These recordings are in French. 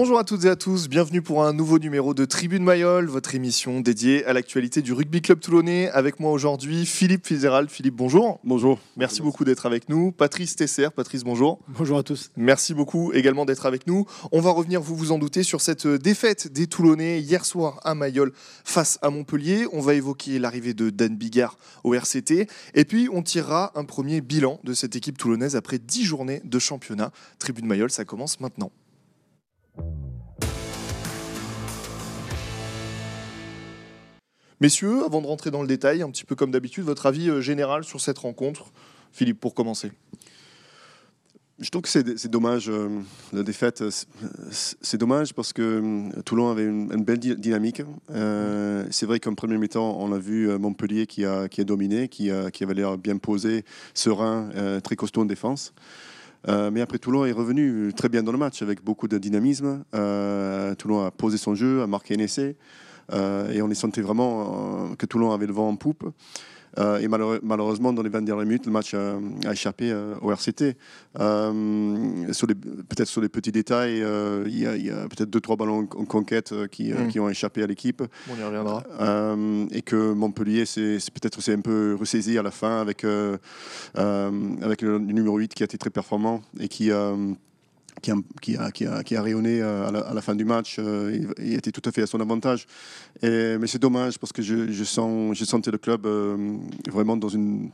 Bonjour à toutes et à tous, bienvenue pour un nouveau numéro de Tribune Mayol, votre émission dédiée à l'actualité du rugby club toulonnais. Avec moi aujourd'hui Philippe Fitzgerald. Philippe, bonjour. Bonjour. Merci beaucoup d'être avec nous. Patrice Tesser. Patrice, bonjour. Bonjour à tous. Merci beaucoup également d'être avec nous. On va revenir, vous vous en doutez, sur cette défaite des Toulonnais hier soir à Mayol face à Montpellier. On va évoquer l'arrivée de Dan Bigard au RCT. Et puis, on tirera un premier bilan de cette équipe toulonnaise après 10 journées de championnat. Tribune Mayol, ça commence maintenant. Messieurs, avant de rentrer dans le détail, un petit peu comme d'habitude, votre avis euh, général sur cette rencontre Philippe, pour commencer. Je trouve que c'est dommage, euh, la défaite. C'est dommage parce que euh, Toulon avait une, belle dynamique. c'est vrai qu'en premier mi-temps, on a vu Montpellier qui a, qui dominé, qui, a, qui avait l'air bien posé, serein, très costaud en défense. Mais après, Toulon est revenu très bien dans le match avec beaucoup de dynamisme. Toulon a posé son jeu, a marqué un essai. Euh, et on y sentait vraiment euh, que Toulon avait le vent en poupe. Euh, et malheureusement, dans les 20 dernières minutes, le match a, échappé au RCT. peut-être sur les petits détails, il y a, peut-être deux trois ballons en conquête qui, mm. qui ont échappé à l'équipe. On y reviendra. et que Montpellier, c'est peut-être c'est un peu ressaisi à la fin avec, avec le, numéro 8 qui a été très performant et qui qui a, qui, a, qui, a, rayonné euh, à la, fin du match. Euh, il, était tout à fait à son avantage. Mais c'est dommage parce que je, je, sens, je sentais le club euh, vraiment dans une,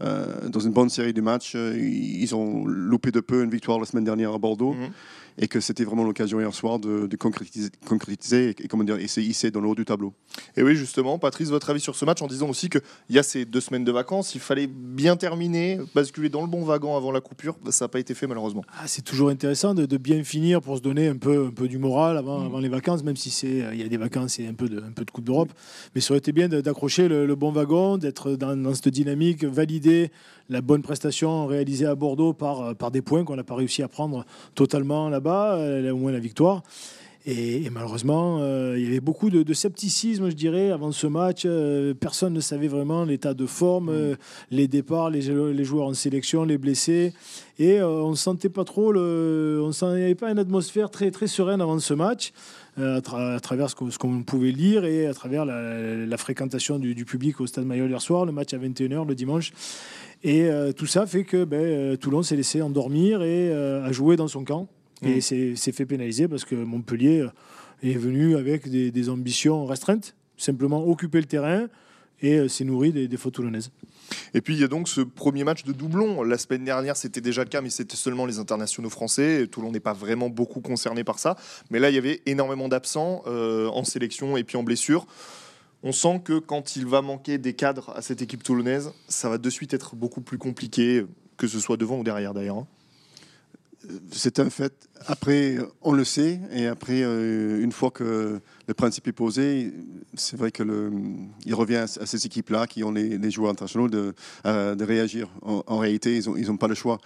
dans une bonne série de matchs. Ils ont loupé de peu une victoire la semaine dernière à Bordeaux. Mhm et que c'était vraiment l'occasion hier soir de, concrétiser, et, comment dire, et c'est hissé dans le haut du tableau. Et oui, justement, Patrice, votre avis sur ce match en disant aussi qu'il y a ces deux semaines de vacances, il fallait bien terminer, basculer dans le bon wagon avant la coupure, ça n'a pas été fait malheureusement. Ah, c'est toujours intéressant de, bien finir pour se donner un peu, un peu du moral avant, mm. avant les vacances, même si c'est il y a des vacances et un peu de, un peu de Coupe d'Europe. Mais ça aurait été bien d'accrocher le, bon wagon, d'être dans, dans, cette dynamique, valider la bonne prestation réalisée à Bordeaux par, par des points qu'on n'a pas réussi à prendre totalement là-bas, euh, au moins la victoire. Et, malheureusement, euh, il y avait beaucoup de, scepticisme, je dirais, avant ce match. Euh, personne ne savait vraiment l'état de forme, mm. les départs, les, les, joueurs en sélection, les blessés. Et on ne sentait pas trop, le, on avait pas une atmosphère très, très sereine avant ce match. À, travers ce qu'on pouvait lire et à travers la, fréquentation du, du, public au Stade Mayol hier soir, le match à 21h le dimanche. Et euh, tout ça fait que ben, euh, Toulon s'est laissé endormir et euh, a joué dans son camp. Et mm. s'est fait pénaliser parce que Montpellier est venu avec des, ambitions restreintes, simplement occuper le terrain et s'est nourri des défauts toulonnaises. Et puis il y a donc ce premier match de doublon. La semaine dernière, c'était déjà le cas, mais c'était seulement les internationaux français. Toulon n'est pas vraiment beaucoup concerné par ça. Mais là, il y avait énormément d'absents en sélection et puis en blessure on sent que quand il va manquer des cadres à cette équipe toulonnaise, ça va de suite être beaucoup plus compliqué, que ce soit devant ou derrière d'ailleurs. Hein. C'est un fait. Après, on le sait, et après, euh, une fois que le principe est posé, c'est vrai que il revient à ces équipes-là qui ont les, joueurs internationaux de, réagir. En, réalité, ils n'ont ils pas le choix.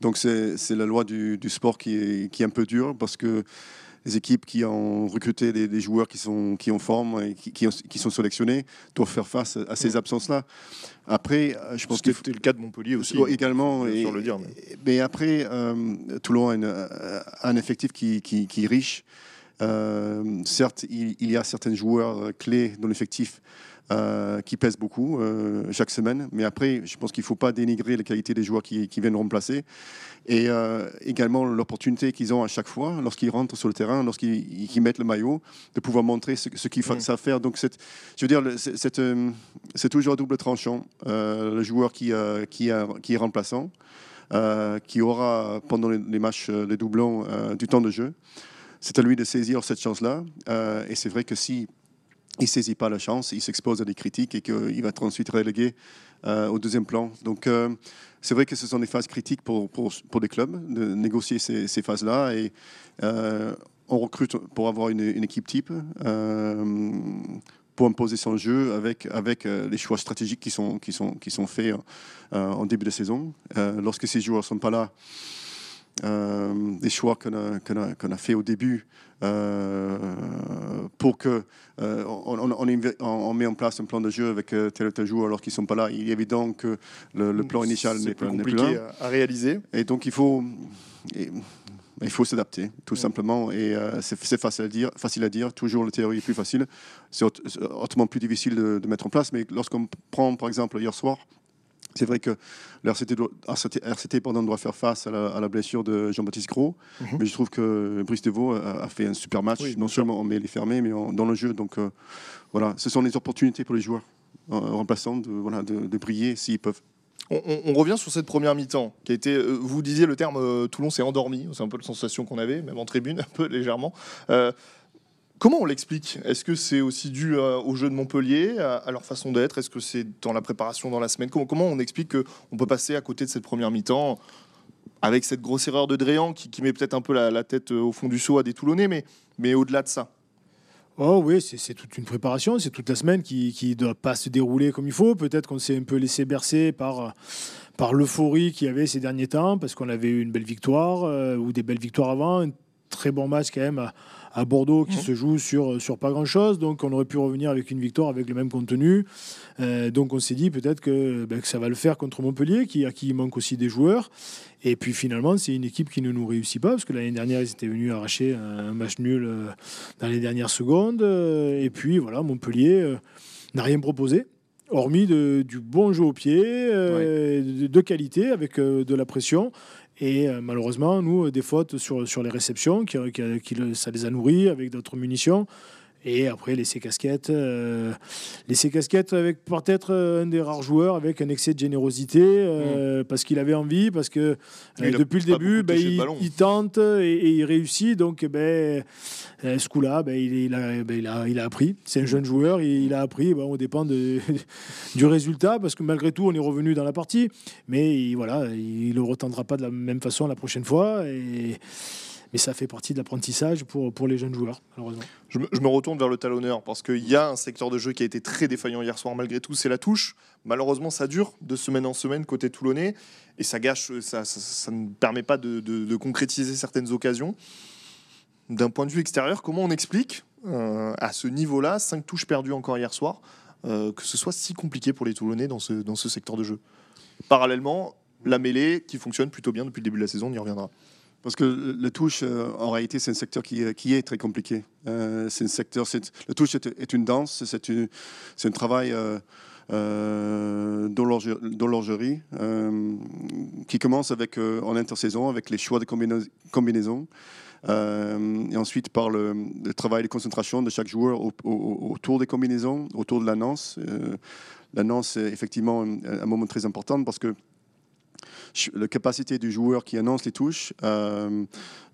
Donc c'est la loi du, sport qui est, qui est un peu dure parce que les équipes qui ont recruté des, joueurs qui sont qui en forme et qui, qui, sont sélectionnés doivent faire face à ces absences-là. Après, euh, je pense que c'était le cas de Montpellier aussi. Également, et, le dire, mais... après, euh, Toulon a, euh, un effectif qui, qui, est riche. certes, il, il, y a certains joueurs clés dans l'effectif euh, qui pèse beaucoup euh, chaque semaine. Mais après, je pense qu'il ne faut pas dénigrer les qualités des joueurs qui, viennent remplacer. Et euh, également l'opportunité qu'ils ont à chaque fois, lorsqu'ils rentrent sur le terrain, lorsqu'ils mettent le maillot, de pouvoir montrer ce, qu'ils mm. savent faire. Donc, je veux dire, c'est toujours double tranchant. le joueur qui, qui, qui est remplaçant, qui aura pendant les, matchs, les doublons, du temps de jeu. C'est à lui de saisir cette chance-là. et c'est vrai que si il ne saisit pas la chance, il s'expose à des critiques et qu'il va être ensuite relégué euh, au deuxième plan. Donc, euh, c'est vrai que ce sont des phases critiques pour, pour, pour des clubs de négocier ces, phases-là. Et euh, on recrute pour avoir une, une équipe type, pour imposer son jeu avec, avec les choix stratégiques qui sont, qui sont, qui sont faits en début de saison. lorsque ces joueurs ne sont pas là, des choix qu'on a, a, fait au début euh, pour que euh, on, on, met en place un plan de jeu avec tel ou tel joueur alors qu'ils ne sont pas là. Il est évident que le, plan initial n'est plus, compliqué à réaliser. Et donc il faut Il faut s'adapter, tout simplement. Et c'est facile à dire, facile à dire. Toujours la théorie est plus facile. C'est autrement plus difficile de, de, mettre en place. Mais lorsqu'on prend, par exemple, hier soir, c'est vrai que l'RCT RCT, doit faire face à la, blessure de Jean-Baptiste Gros, mhm. mais je trouve que Brice Devaux a, fait un super match, non seulement en mêlée fermée, mais dans le jeu. Donc euh, voilà, ce sont des opportunités pour les joueurs euh, remplaçants de, voilà, de, briller s'ils peuvent. On, revient sur cette première mi-temps qui a été, euh, vous disiez le terme Toulon s'est endormi, c'est un peu la sensation qu'on avait, même en tribune, un peu légèrement. Comment on l'explique? Est-ce que c'est aussi dû euh, au jeu de Montpellier, à, leur façon d'être? Est-ce que c'est dans la préparation dans la semaine? Comment, on explique qu'on peut passer à côté de cette première mi-temps avec cette grosse erreur de Dréan qui, met peut-être un peu la, tête euh, au fond du seau à des Toulonnais, mais, mais au-delà de ça? Oh oui, c'est toute une préparation, c'est toute la semaine qui ne doit pas se dérouler comme il faut. Peut-être qu'on s'est un peu laissé bercer par, par l'euphorie qu'il y avait ces derniers temps, parce qu'on avait eu une belle victoire, euh, ou des belles victoires avant, un très bon match quand même Bordeaux qui mmh. se joue sur, sur pas grand-chose. Donc on aurait pu revenir avec une victoire avec le même contenu. Euh, donc on s'est dit peut-être que, ben, que, ça va le faire contre Montpellier, qui, à qui il manque aussi des joueurs. Et puis finalement, c'est une équipe qui ne nous réussit pas, parce que l'année dernière, ils étaient venus arracher un match nul euh, dans les dernières secondes. Et puis voilà, Montpellier euh, n'a rien proposé hormis de, du bon jeu au pied, de, qualité, avec de la pression. Et euh, malheureusement, nous, des fautes sur, les réceptions, qui, qui, ça les a nourris avec d'autres munitions. Et après, laisser casquette. Euh, laisser casquette avec peut-être euh, un des rares joueurs avec un excès de générosité, euh, mm. parce qu'il avait envie, parce que depuis le début, ben, il, tente et, il réussit. Donc, ben, ce coup-là, ben, il, a, il, a, il, a, appris. C'est un jeune joueur, il, a appris. On dépend de, du résultat, parce que malgré tout, on est revenu dans la partie. Mais voilà, il ne le retentera pas de la même façon la prochaine fois. Et mais ça fait partie de l'apprentissage pour, les jeunes joueurs, malheureusement. Je me, retourne vers le talonneur parce qu'il y a un secteur de jeu qui a été très défaillant hier soir malgré tout, c'est la touche. Malheureusement, ça dure de semaine en semaine côté toulonnais et ça gâche, ça, ne permet pas de, de, concrétiser certaines occasions. D'un point de vue extérieur, comment on explique euh, à ce niveau-là, cinq touches perdues encore hier soir, euh, que ce soit si compliqué pour les Toulonnais dans ce, dans ce secteur de jeu? Parallèlement, la mêlée qui fonctionne plutôt bien depuis le début de la saison, on y reviendra. Parce que le touche, euh, en réalité, c'est un secteur qui, est très compliqué. Euh, c'est un secteur, le touche est, une danse, c'est un travail euh, euh d'horlogerie qui commence avec, en intersaison avec les choix de combinaisons. et ensuite par le, travail de concentration de chaque joueur autour des combinaisons, autour de l'annonce. l'annonce est effectivement un, moment très important parce que la capacité du joueur qui annonce les touches euh,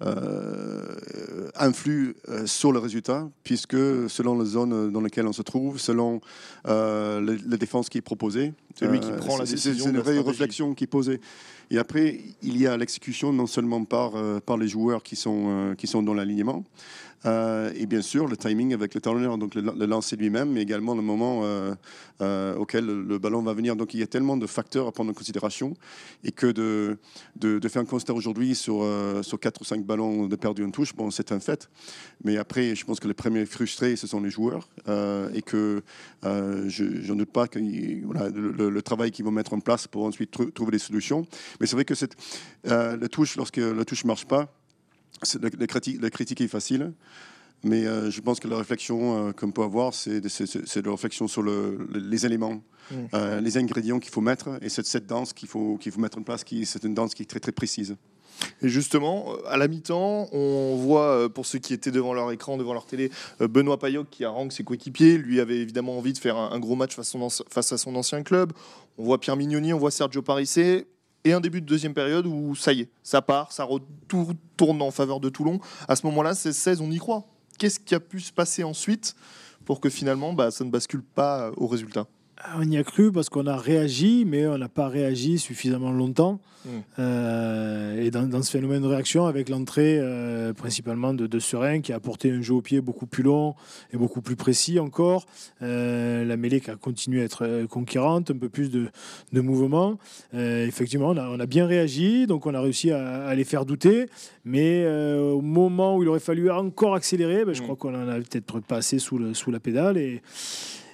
euh, influe euh, sur le résultat, puisque selon la zone dans laquelle on se trouve, selon la, défense qui est proposée, c'est lui qui prend la décision. C'est une vraie réflexion qui est posée. Et après, il y a l'exécution non seulement par, par les joueurs qui sont, qui sont dans l'alignement, euh, et bien sûr, le timing avec le talonneur, donc le, lancer lui-même, mais également le moment euh, euh, auquel le, ballon va venir. Donc il y a tellement de facteurs à prendre en considération et que de, de, faire un constat aujourd'hui sur, sur 4 ou 5 ballons de perdu en touche, bon, c'est un fait. Mais après, je pense que les premiers frustrés, ce sont les joueurs et que je n'en doute pas que le, travail qu'ils vont mettre en place pour ensuite trouver des solutions. Mais c'est vrai que cette, le touche, lorsque le touche ne marche pas, la, critique, la critique est facile, mais euh, je pense que la réflexion euh, qu'on peut avoir, c'est de, la réflexion sur les éléments, mm. euh, les ingrédients qu'il faut mettre, et cette, cette danse qu'il faut, qu'il faut mettre en place, c'est une danse qui est très très précise. Et justement, à la mi-temps, on voit, pour ceux qui étaient devant leur écran, devant leur télé, Benoît Payot qui harangue ses coéquipiers. Lui avait évidemment envie de faire un, gros match face, face, à son ancien club. On voit Pierre Mignoni, on voit Sergio Parissé et un début de deuxième période où ça y est, ça part, ça retourne en faveur de Toulon. À ce moment-là, c'est 16, on y croit. Qu'est-ce qui a pu se passer ensuite pour que finalement bah, ça ne bascule pas au résultat? On y a cru parce qu'on a réagi, mais on n'a pas réagi suffisamment longtemps. Hmm. Euh, et dans, ce phénomène de réaction, avec l'entrée euh, principalement de, de, Serein, qui a apporté un jeu au pied beaucoup plus long et beaucoup plus précis encore, euh, la mêlée qui a continué à être conquérante, un peu plus de, de mouvement. effectivement, on a, bien réagi, donc on a réussi à, les faire douter, mais au moment où il aurait fallu encore accélérer, ben, je hmm. crois qu'on en a peut-être pas assez sous, sous la pédale. Et,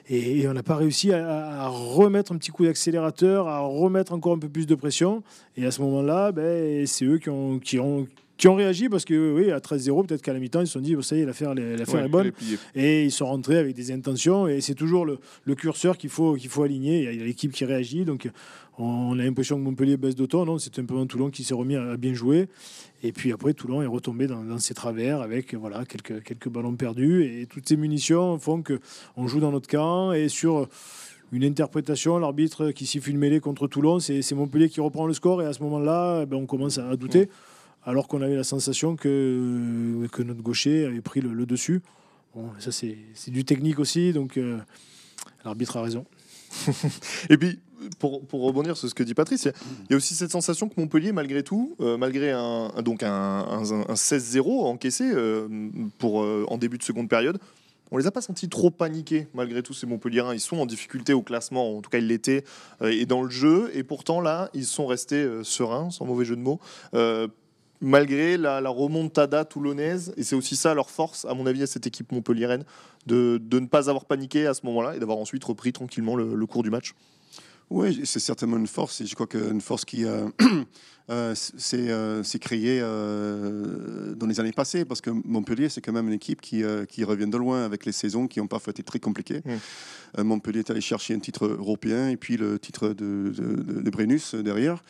et, on n'a pas réussi à, remettre un petit coup d'accélérateur, à remettre encore un peu plus de pression. Et à ce moment-là, ben, c'est eux qui ont, qui ont qui ont réagi parce que oui, à 13-0, peut-être qu'à la mi-temps, ils se sont dit, ça y est, l'affaire, l'affaire est bonne. Et ils sont rentrés avec des intentions. Et c'est toujours le, le curseur qu'il faut, qu'il faut aligner. Il y a l'équipe qui réagit. Donc on a l'impression que Montpellier baisse de ton. Non, c'est un peu Toulon qui s'est remis à bien jouer. Et puis après, Toulon est retombé dans, ses travers avec voilà, quelques, quelques ballons perdus. Et toutes ces munitions font qu'on joue dans notre camp. Et sur une interprétation, l'arbitre qui siffle une mêlée contre Toulon, c'est Montpellier qui reprend le score. Et à ce moment-là, eh ben, on commence à douter alors qu'on avait la sensation que, que notre gaucher avait pris le, dessus. Ça, c'est du technique aussi, donc euh, l'arbitre a raison. et puis, pour, pour, rebondir sur ce que dit Patrice, il y, a aussi cette sensation que Montpellier, malgré tout, euh, malgré un, un, un, 16-0 encaissé euh, pour, en début de seconde période, on les a pas sentis trop paniqués malgré tout ces Montpelliérains. Ils sont en difficulté au classement, en tout cas ils l'étaient, et dans le jeu. Et pourtant là, ils sont restés sereins, sans mauvais jeu de mots malgré la, remontada toulonnaise. Et c'est aussi ça leur force, à mon avis, à cette équipe montpelliéraine, de, de ne pas avoir paniqué à ce moment-là et d'avoir ensuite repris tranquillement le, cours du match. Oui, c'est certainement une force, et je crois qu'une force qui euh, euh, s'est euh, créée dans les années passées, parce que Montpellier, c'est quand même une équipe qui, qui, revient de loin avec les saisons qui ont parfois été très compliquées. Mmh. Montpellier est allé chercher un titre européen et puis le titre de, de, de Brennus derrière.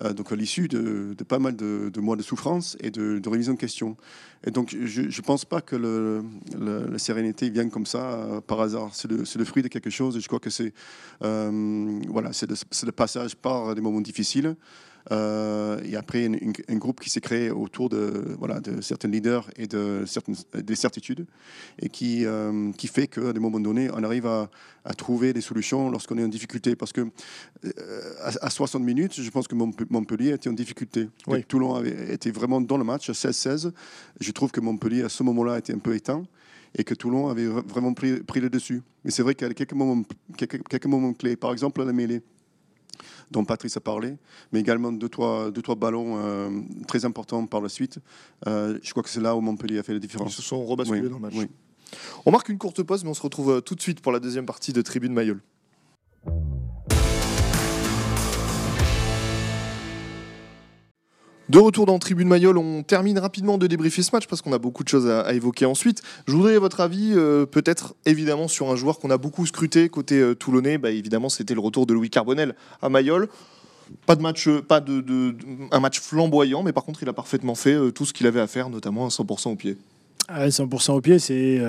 Euh, donc à l'issue de, pas mal de, mois de souffrance et de, de remise en question. Et donc je ne pense pas que la sérénité vienne comme ça euh, par hasard. C'est le, le, fruit de quelque chose et je crois que c'est euh, voilà, c'est le, passage par des moments difficiles. Euh, et après, un groupe qui s'est créé autour de, voilà, de certains leaders et de certaines des certitudes, et qui, euh, qui fait qu'à des moments donnés, on arrive à, à trouver des solutions lorsqu'on est en difficulté. Parce que euh, à, 60 minutes, je pense que Montpellier était en difficulté. Toulon avait été vraiment dans le match, 16-16. Je trouve que Montpellier, à ce moment-là, était un peu éteint et que Toulon avait vraiment pris, pris le dessus. Mais c'est vrai qu'il y a quelques moments, quelques, quelques moments clés. Par exemple, la mêlée dont Patrice a parlé, mais également deux, trois, deux, trois ballons euh, très importants par la suite. Euh, je crois que c'est là où Montpellier a fait la différence. Ils se sont rebasculés dans le match. On marque une courte pause, mais on se retrouve euh, tout de suite pour la deuxième partie de Tribune Mayol. De retour dans Tribune Mayol, on termine rapidement de débriefer ce match parce qu'on a beaucoup de choses à, évoquer ensuite. Je voudrais votre avis, euh, peut-être évidemment sur un joueur qu'on a beaucoup scruté côté euh, toulonnais. Bah, évidemment, c'était le retour de Louis Carbonel à Mayol. Pas de match, pas de, un match flamboyant, mais par contre, il a parfaitement fait euh, tout ce qu'il avait à faire, notamment à 100% au pied. À 100% au pied, c'est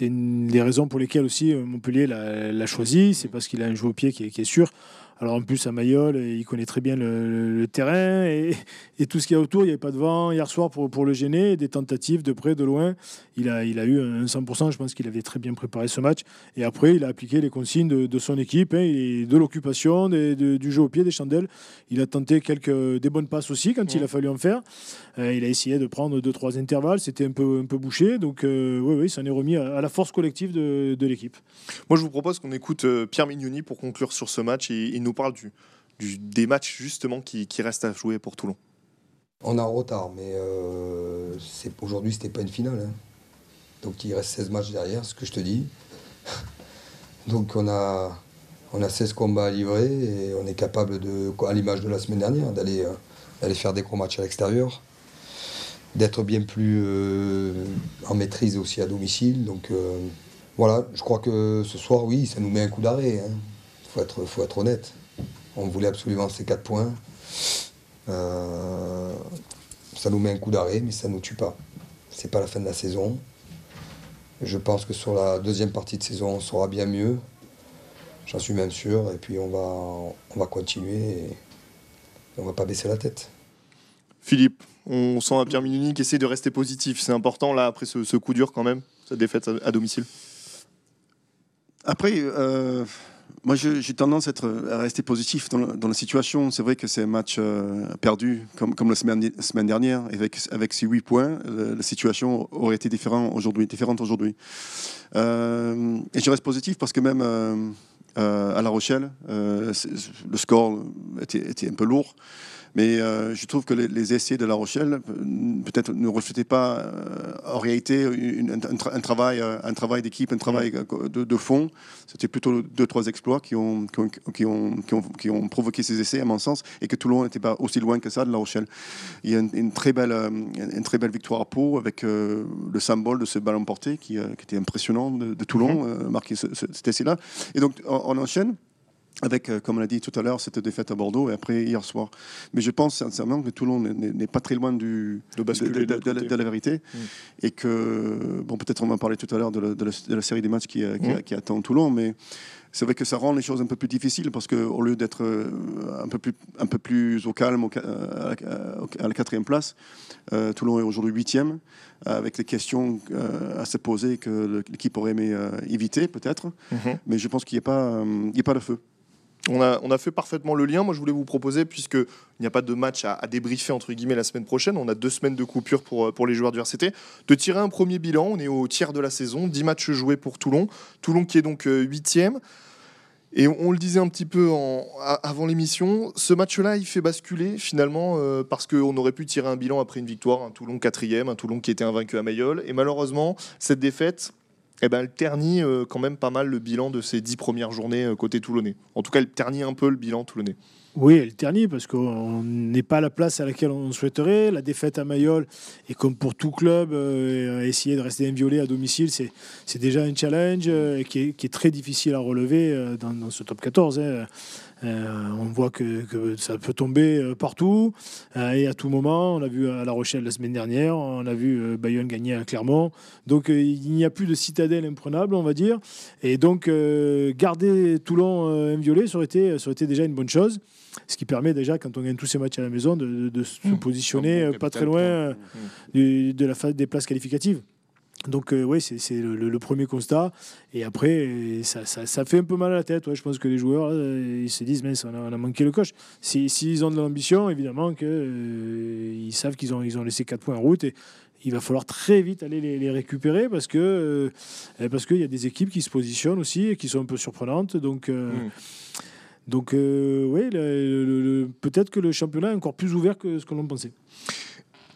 une des raisons pour lesquelles aussi Montpellier l'a choisi. C'est parce qu'il a un jeu au pied qui est, qui est sûr. Alors en plus à Mayol, il connaît très bien le, terrain et, tout ce qu'il y a autour. Il n'y avait pas de vent hier soir pour, pour le gêner, des tentatives de près, de loin. Il a, il a eu un 100%, je pense qu'il avait très bien préparé ce match. Et après, il a appliqué les consignes de, son équipe, hein, de l'occupation, du jeu au pied, des chandelles. Il a tenté quelques, des bonnes passes aussi quand il a fallu en faire. Euh, il a essayé de prendre deux, trois intervalles. C'était un peu, un peu bouché. Donc euh, oui, oui, ça en est remis à, la force collective de, l'équipe. Moi, je vous propose qu'on écoute euh, Pierre Mignoni pour conclure sur ce match. Et, nous parle du, des matchs justement qui, restent à jouer pour Toulon. On a un retard, mais euh, aujourd'hui, c'était pas une finale. Hein. Donc il reste 16 matchs derrière, ce que je te dis. Donc on a, on a 16 combats à livrer et on est capable, de, à l'image de la semaine dernière, d'aller euh, faire des gros matchs à l'extérieur, d'être bien plus euh, en maîtrise aussi à domicile. Donc euh, voilà, je crois que ce soir, oui, ça nous met un coup d'arrêt. Il hein. faut être honnête. On voulait absolument ces 4 points. ça nous met un coup d'arrêt, mais ça ne nous tue pas. C'est pas la fin de la saison. Je pense que sur la deuxième partie de saison, on sera bien mieux. J'en suis même sûr. Et puis on va, on va continuer et on va pas baisser la tête. Philippe, on sent un Pierre Minuni qui essaie de rester positif. C'est important là après ce, coup dur quand même, cette défaite à, domicile? Après, euh, moi, j'ai tendance à, rester positif dans, la situation. C'est vrai que c'est un match euh, perdu, comme, la semaine, dernière. Avec, ces huit points, la, situation aurait été différente aujourd'hui. Euh, et je reste positif parce que même euh, à La Rochelle, le score était, un peu lourd. Mais euh, je trouve que les, essais de La Rochelle euh, peut-être ne reflétaient pas en réalité un, travail, un travail d'équipe, un travail de, fond. C'était plutôt deux, trois exploits qui ont qui ont, qui, ont, provoqué ces essais, à mon sens, et que Toulon n'était pas aussi loin que ça de La Rochelle. Il y a une, très, belle, une très belle victoire à Pau avec le symbole de ce ballon porté qui, qui était impressionnant de, Toulon, mm-hmm. marqué cet essai-là. Et donc, on enchaîne avec, euh, comme on l'a dit tout à l'heure, cette défaite à Bordeaux et après hier soir. Mais je pense sincèrement que Toulon n'est pas très loin du, de, de, la vérité mm. et que, bon, peut-être on va en parler tout à l'heure de, la série des matchs qui, euh, mm. qui, attend Toulon, mais c'est vrai que ça rend les choses un peu plus difficiles parce qu'au lieu d'être euh, un, peu plus, un peu plus au calme à la quatrième place, Toulon est aujourd'hui huitième avec les questions à se poser que l'équipe aurait aimé éviter peut-être. Mm-hmm. Mais je pense qu'il n'y a, pas, a pas de feu. On a, fait parfaitement le lien. Moi, je voulais vous proposer, puisqu'il n'y a pas de match à, débriefer entre guillemets la semaine prochaine, on a deux semaines de coupure pour, pour les joueurs du RCT, de tirer un premier bilan. On est au tiers de la saison, 10 matchs joués pour Toulon. Toulon qui est donc euh, huitième. Et on, le disait un petit peu avant l'émission, ce match-là, il fait basculer finalement euh, parce qu'on aurait pu tirer un bilan après une victoire, un Toulon quatrième, un Toulon qui était invaincu à Mayol. Et malheureusement, cette défaite, eh ben, elle ternit euh, quand même pas mal le bilan de ces dix premières journées euh, côté toulonnais. En tout cas, elle ternit un peu le bilan toulonnais. Oui, elle ternit parce qu'on n'est pas à la place à laquelle on souhaiterait. La défaite à Mayol, et comme pour tout club, euh, essayer de rester inviolé à domicile, c'est déjà un challenge qui est, très difficile à relever dans, ce top 14. Euh, on voit que, ça peut tomber euh, partout euh, et à tout moment. On a vu à La Rochelle la semaine dernière, on a vu Bayonne gagner à Clermont. Donc il n'y a plus de citadelle imprenable, on va dire. Et donc garder Toulon inviolé, ça aurait, été, ça aurait été déjà une bonne chose. Ce qui permet déjà, quand on gagne tous ces matchs à la maison, de, se mmh. positionner pas très loin de la phase des places qualificatives. Donc euh, oui, c'est le, premier constat. Et après, ça, ça, fait un peu mal à la tête. Ouais. Je pense que les joueurs, ils se disent, mais on a, on a manqué le coche. S'ils ont de l'ambition, évidemment qu'ils euh, savent qu'ils ont, ils ont laissé 4 points en route. Et il va falloir très vite aller les, récupérer parce que euh, parce qu'il y a des équipes qui se positionnent aussi et qui sont un peu surprenantes. Donc... Mm. Donc, oui, peut-être que le championnat est encore plus ouvert que ce que l'on pensait.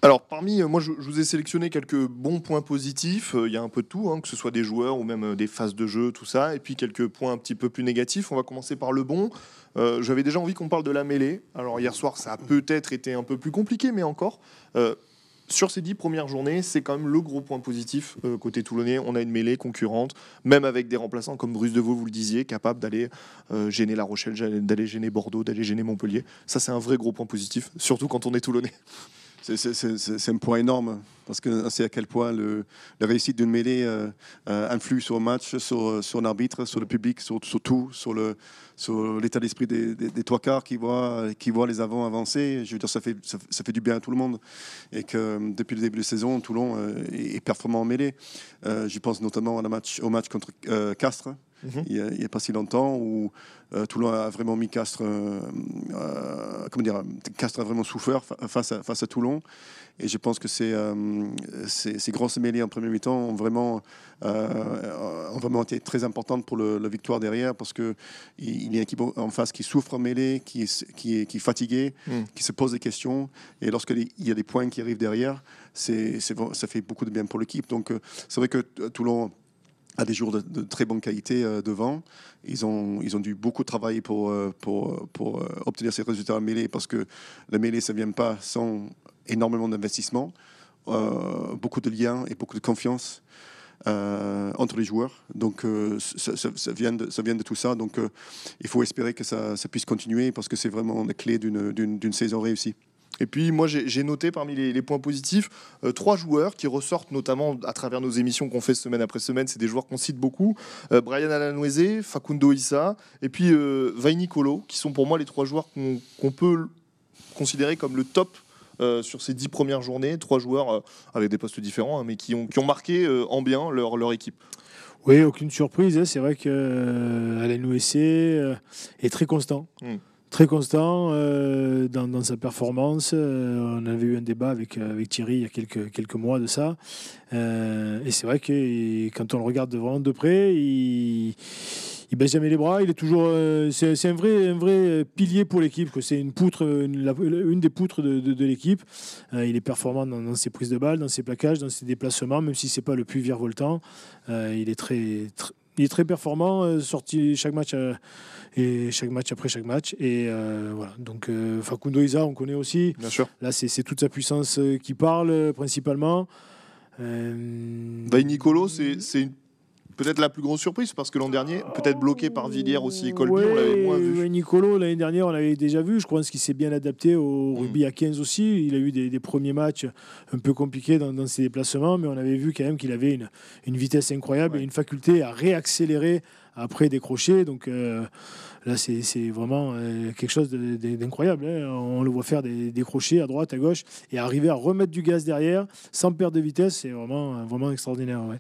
Alors, parmi, euh, moi, je, vous ai sélectionné quelques bons points positifs. Euh, il y a un peu de tout, hein, que ce soit des joueurs ou même euh, des phases de jeu, tout ça. Et puis quelques points un petit peu plus négatifs. On va commencer par le bon. J'avais déjà envie qu'on parle de la mêlée. Alors, hier soir, ça a peut-être été un peu plus compliqué, mais encore. sur ces dix premières journées, c'est quand même le gros point positif côté toulonnais. On a une mêlée concurrente, même avec des remplaçants comme Bruce Devaux, vous le disiez, capable d'aller gêner La Rochelle, d'aller gêner Bordeaux, d'aller gêner Montpellier. Ça, c'est un vrai gros point positif, surtout quand on est toulonnais. C'est un point énorme parce que c'est à quel point le, la réussite d'une mêlée euh, euh, influe sur le match, sur, sur l'arbitre, sur le public, sur, tout, sur l'état d'esprit des, trois quarts qui voient, les avants avancer. Je veux dire, ça fait, du bien à tout le monde. Et que depuis le début de saison, Toulon euh, est, performant en mêlée. je pense notamment au match contre Castres. Mhm. il n'y a, pas si longtemps, où Toulon a vraiment mis Castres, comment dire, Castres a vraiment souffert face à, face à Toulon. Et je pense que ces, euh, ces, grosses mêlées en premier mi-temps ont vraiment, euh, ont vraiment été très importantes pour la victoire derrière parce qu'il y a une équipe en face qui souffre en mêlée, qui est, qui est, qui est fatiguée, mm. qui se pose des questions. Et lorsqu'il y a des points qui arrivent derrière, c'est, ça fait beaucoup de bien pour l'équipe. Donc euh, c'est vrai que Toulon a des jours de, très bonne qualité devant. Ils ont, ils ont dû beaucoup travailler pour, pour, pour obtenir ces résultats en mêlée parce que la mêlée, ça ne vient pas sans énormément d'investissement, euh, beaucoup de liens et beaucoup de confiance euh, entre les joueurs. Donc euh, ça, vient de, ça vient de tout ça. Donc il faut espérer que ça, puisse continuer parce que c'est vraiment la clé d'une saison réussie. Et puis moi j'ai noté parmi les, points positifs trois joueurs qui ressortent notamment à travers nos émissions qu'on fait semaine après semaine. C'est des joueurs qu'on cite beaucoup. Brian Alanoise, Facundo Issa et puis Vainicolo qui sont pour moi les trois joueurs qu'on peut considérer comme le top euh, sur ces dix premières journées, trois joueurs euh, avec des postes différents, hein, mais qui ont, qui ont marqué euh, en bien leur, leur équipe. Oui, aucune surprise. Hein. C'est vrai que Alain est très constant. Hmm. Très constant euh, dans, sa performance. on avait eu un débat avec, avec Thierry il y a quelques, quelques mois de ça. et c'est vrai que quand on le regarde vraiment de près, il il baisse jamais les bras. Il est toujours, euh, c'est un vrai, un vrai pilier pour l'équipe. C'est une poutre, une, des poutres de, l'équipe. Euh, il est performant dans, ses prises de balles, dans ses plaquages, dans ses déplacements, même si c'est pas le plus virevoltant. Euh, il est très, il est très performant, sorti chaque match et chaque match après chaque match. Et voilà. Donc Facundo Isa, on connaît aussi. Bien sûr. Là, c'est toute sa puissance qui parle principalement. Euh... Nicolo, c'est une peut-être la plus grosse surprise parce que l'an dernier, peut-être bloqué par Villiers aussi et Colby, on l'avait moins vu. Nicolo, l'année dernière, on l'avait déjà vu. Je pense qu'il s'est bien adapté au mm. rugby à 15 aussi. Il a eu des, premiers matchs un peu compliqués dans, ses déplacements, mais on avait vu quand même qu'il avait une, une, vitesse incroyable et une faculté à réaccélérer après décrocher. Donc euh, là, c'est vraiment euh, quelque chose d'incroyable. Hein. On le voit faire des décrochés à droite, à gauche et arriver à remettre du gaz derrière sans perdre de vitesse. C'est vraiment, vraiment extraordinaire. Ouais.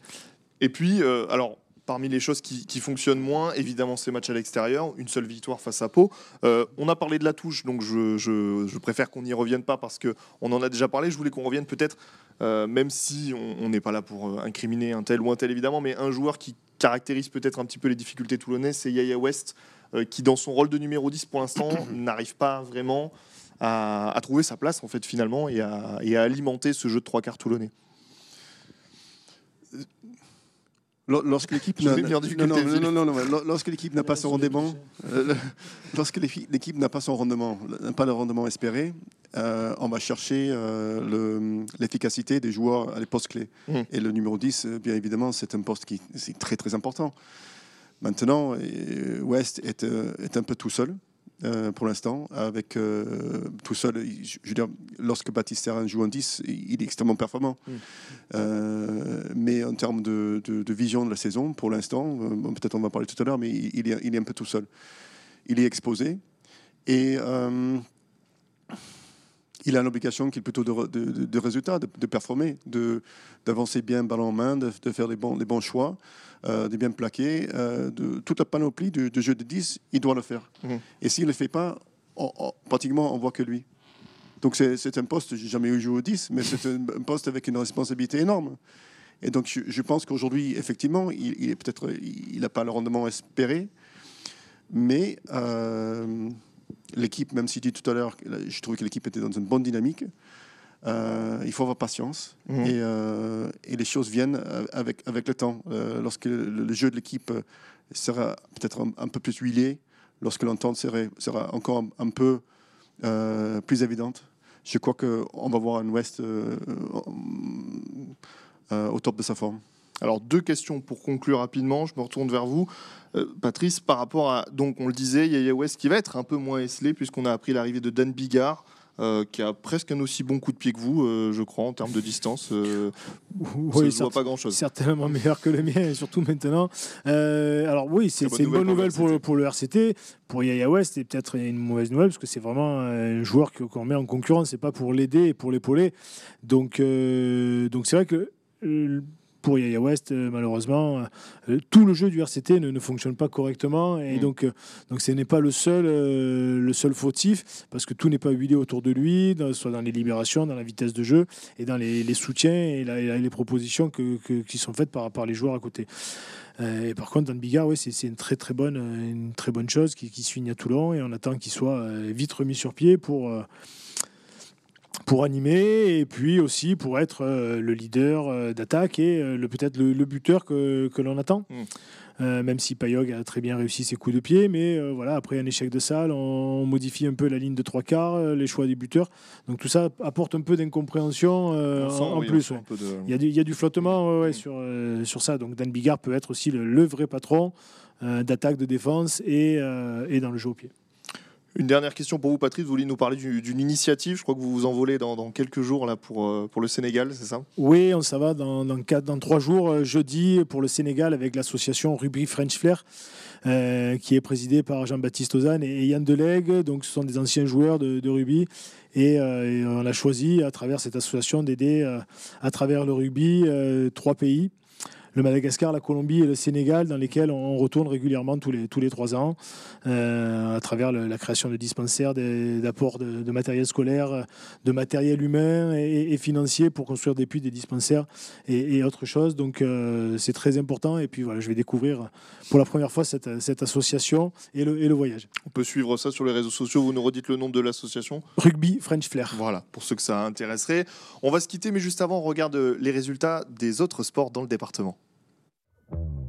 Et puis, euh, alors, parmi les choses qui, fonctionnent moins, évidemment, ces matchs à l'extérieur, une seule victoire face à Pau. Euh, on a parlé de la touche, donc je, préfère qu'on n'y revienne pas parce qu'on en a déjà parlé. Je voulais qu'on revienne peut-être, euh, même si on n'est pas là pour incriminer un tel ou un tel, évidemment, mais un joueur qui caractérise peut-être un petit peu les difficultés toulonnaises, c'est Yaya West, qui, dans son rôle de numéro 10 pour l'instant, n'arrive pas vraiment à, trouver sa place, en fait, finalement, et à, et à alimenter ce jeu de trois quarts toulonnais. Lorsque l'équipe n'a pas son rendement, euh, lorsque l'équipe n'a pas son rendement, pas le rendement espéré, euh, on va chercher euh, l'efficacité des joueurs à les postes clés. Mmh. Et le numéro 10, bien évidemment, c'est un poste qui est très très important. Maintenant, West est, est un peu tout seul. Euh, pour l'instant, avec euh, tout seul. Je, veux dire, lorsque Baptiste Terrain joue en 10, il est extrêmement performant. Mm. Euh, mais en termes de, vision de la saison, pour l'instant, peut-être on va parler tout à l'heure, mais il est, il est, un peu tout seul. Il est exposé et il a l'obligation qui est plutôt de, de, résultats, de, performer, d'avancer bien ballon en main, de, faire les bons, les bons choix. Euh, de bien plaquer, euh, de toute la panoplie de, jeux de 10, il doit le faire. Mhm. Et s'il ne le fait pas, pratiquement on voit que lui. Donc c'est un poste, j'ai jamais eu joué au 10, mais c'est un, poste avec une responsabilité énorme. Et donc je, pense qu'aujourd'hui, effectivement, il, est peut-être, il n'a pas le rendement espéré, mais euh, l'équipe, même si dit tout à l'heure, je trouve que l'équipe était dans une bonne dynamique. Euh, il faut avoir patience mhm. et, euh, et, les choses viennent euh, avec, avec le temps. lorsque le, jeu de l'équipe sera peut-être un, peu plus huilé, lorsque l'entente sera, sera encore un, peu plus évidente, je crois qu'on va voir un West au top de sa forme. Alors deux questions pour conclure rapidement, je me retourne vers vous. Patrice, par rapport à, donc on le disait, Yaya West qui va être un peu moins esselé puisqu'on a appris l'arrivée de Dan Bigard. Euh, qui a presque un aussi bon coup de pied que vous, euh, je crois, en termes de distance. Euh, oui, ça ne pas grand-chose. Certainement meilleur que le mien, surtout maintenant. alors oui, c'est une bonne nouvelle pour, pour, le RCT. Pour Yaya West, c'est peut-être une mauvaise nouvelle, parce que c'est vraiment un joueur qu'on met en concurrence, c'est pas pour l'aider et pour l'épauler. Donc donc c'est vrai que pour Yaya West, euh, malheureusement, euh, tout le jeu du RCT ne, fonctionne pas correctement. Et mm. donc, euh, donc, ce n'est pas le seul, le seul fautif, parce que tout n'est pas huilé autour de lui, soit dans les libérations, dans la vitesse de jeu, et dans les, soutiens et, les propositions que, qui sont faites par, par les joueurs à côté. et par contre, Dan Bigard, oui, c'est une très très bonne, une très bonne chose qui, qui suit à Toulon et on attend qu'il soit vite remis sur pied pour pour animer et puis aussi pour être euh, le leader euh, d'attaque et euh, le, peut-être le, buteur que, que l'on attend. Mm. même si Payog a très bien réussi ses coups de pied, mais voilà, après un échec de salle, on modifie un peu la ligne de trois quarts, les choix des buteurs. Donc tout ça apporte un peu d'incompréhension en, plus. Il, y a du, il, y a du, flottement mm. sur, sur ça. Donc Dan Bigard peut être aussi le, vrai patron d'attaque, de défense et, et dans le jeu au pied. Une dernière question pour vous, Patrice. Vous voulez nous parler d'une initiative. Je crois que vous vous envolez dans, quelques jours là, pour, euh, le Sénégal, c'est ça? Oui, on ça va dans, trois jours, euh, jeudi, pour le Sénégal, avec l'association Rugby French Flair, euh, qui est présidée par Jean-Baptiste Ozane et Yann Delegue. Donc, ce sont des anciens joueurs de, rugby. Et, on a choisi, à travers cette association, d'aider à travers le rugby trois pays le Madagascar, la Colombie et le Sénégal, dans lesquels on retourne régulièrement tous les, tous les trois ans, à travers la création de dispensaires, d'apports de, matériel scolaire, de matériel humain et, financier pour construire des puits, des dispensaires et, autre chose. Donc c'est très important. Et puis voilà, je vais découvrir pour la première fois cette, cette association et le, et le voyage. On peut suivre ça sur les réseaux sociaux. Vous nous redites le nom de l'association? Rugby French Flair. Voilà, pour ceux que ça intéresserait. On va se quitter, mais juste avant, on regarde les résultats des autres sports dans le département. Thank you.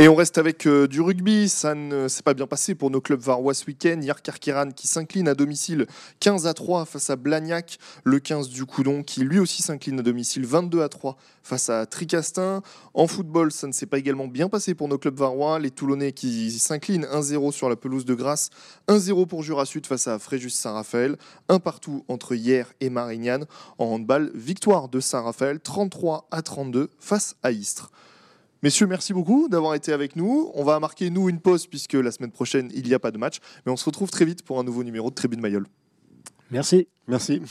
Et on reste avec euh, du rugby. Ça ne s'est pas bien passé pour nos clubs varois ce week-end. Hier, Karkiran qui s'incline à domicile 15 à 3 face à Blagnac. Le 15 du Coudon qui lui aussi s'incline à domicile 22 à 3 face à Tricastin. En football, ça ne s'est pas également bien passé pour nos clubs varois. Les Toulonnais qui s'inclinent 1-0 sur la pelouse de Grasse. 1-0 pour Jura Sud face à Fréjus Saint-Raphaël. Un partout entre Hier et Marignane. En handball, victoire de Saint-Raphaël 33 à 32 face à Istres. Messieurs, merci beaucoup d'avoir été avec nous. On va marquer, nous, une pause puisque la semaine prochaine, il n'y a pas de match. Mais on se retrouve très vite pour un nouveau numéro de Tribune Mayol. Merci. Merci.